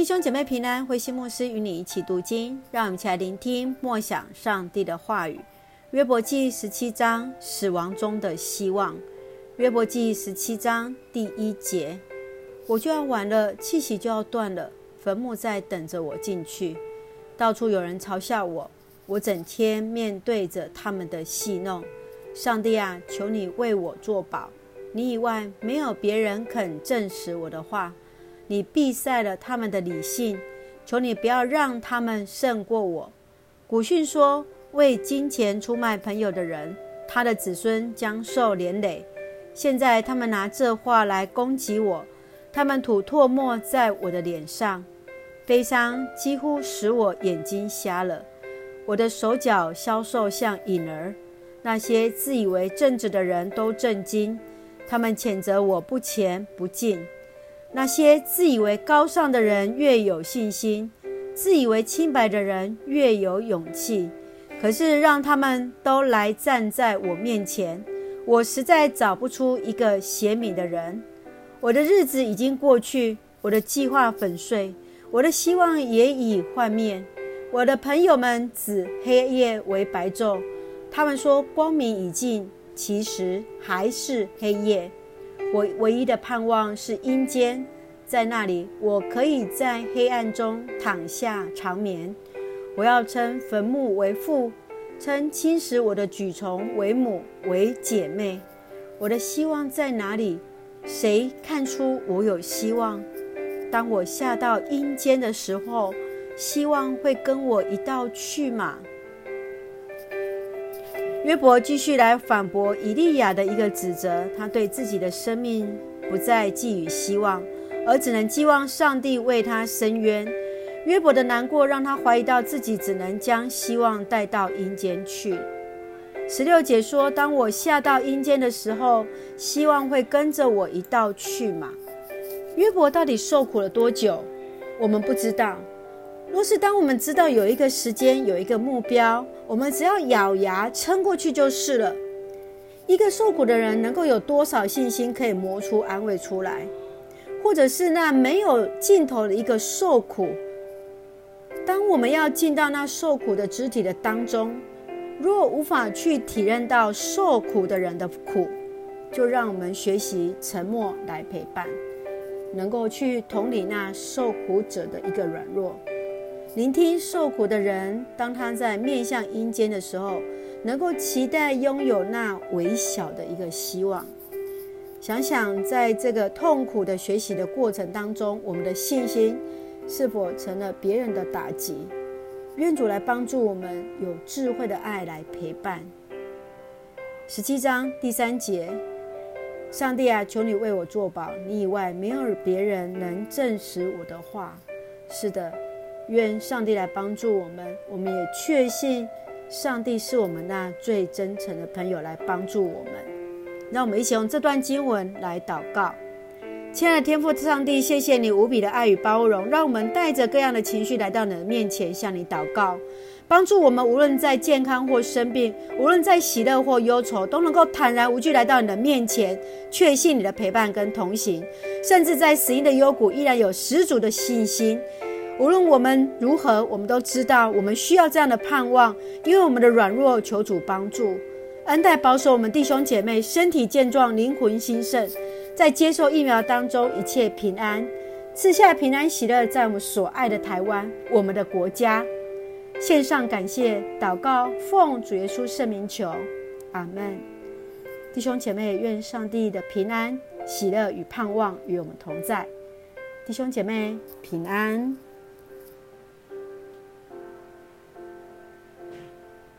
弟兄姐妹平安，慧馨牧师与你一起读经，让我们一起来聆听默想上帝的话语。约伯记十七章，死亡中的希望。约伯记十七章第一节：我就要完了，气息就要断了，坟墓在等着我进去。到处有人嘲笑我，我整天面对着他们的戏弄。上帝啊，求你为我作保，你以外没有别人肯证实我的话。你闭塞了他们的理性，求你不要让他们胜过我。古训说：“为金钱出卖朋友的人，他的子孙将受连累。”现在他们拿这话来攻击我，他们吐唾沫在我的脸上，悲伤几乎使我眼睛瞎了，我的手脚消瘦像影儿。那些自以为正直的人都震惊，他们谴责我不前不敬。那些自以为高尚的人越有信心，自以为清白的人越有勇气。可是让他们都来站在我面前，我实在找不出一个贤明的人。我的日子已经过去，我的计划粉碎，我的希望也已幻灭。我的朋友们指黑夜为白昼，他们说光明已尽，其实还是黑夜。我唯一的盼望是阴间，在那里我可以在黑暗中躺下长眠。我要称坟墓为父，称侵蚀我的蛆虫为母为姐妹。我的希望在哪里？谁看出我有希望？当我下到阴间的时候，希望会跟我一道去吗？约伯继续来反驳以利亚的一个指责，他对自己的生命不再寄予希望，而只能寄望上帝为他伸冤。约伯的难过让他怀疑到自己只能将希望带到阴间去。十六节说：“当我下到阴间的时候，希望会跟着我一道去吗？”约伯到底受苦了多久？我们不知道。若是当我们知道有一个时间、有一个目标，我们只要咬牙撑过去就是了。一个受苦的人能够有多少信心可以磨出安慰出来？或者是那没有尽头的一个受苦？当我们要进到那受苦的肢体的当中，若无法去体认到受苦的人的苦，就让我们学习沉默来陪伴，能够去同理那受苦者的一个软弱。聆听受苦的人，当他在面向阴间的时候，能够期待拥有那微小的一个希望。想想，在这个痛苦的学习的过程当中，我们的信心是否成了别人的打击？愿主来帮助我们，有智慧的爱来陪伴。十七章第三节：上帝啊，求你为我作保，你以外没有别人能证实我的话。是的。愿上帝来帮助我们，我们也确信上帝是我们那最真诚的朋友来帮助我们。让我们一起用这段经文来祷告。亲爱的天父上帝，谢谢你无比的爱与包容，让我们带着各样的情绪来到你的面前，向你祷告，帮助我们无论在健康或生病，无论在喜乐或忧愁，都能够坦然无惧来到你的面前，确信你的陪伴跟同行，甚至在死荫的幽谷依然有十足的信心。无论我们如何，我们都知道我们需要这样的盼望，因为我们的软弱，求主帮助，恩待保守我们弟兄姐妹身体健壮，灵魂兴盛，在接受疫苗当中一切平安，赐下平安喜乐，在我们所爱的台湾，我们的国家，献上感谢祷告，奉主耶稣圣名求，阿门。弟兄姐妹，愿上帝的平安、喜乐与盼望与我们同在，弟兄姐妹平安。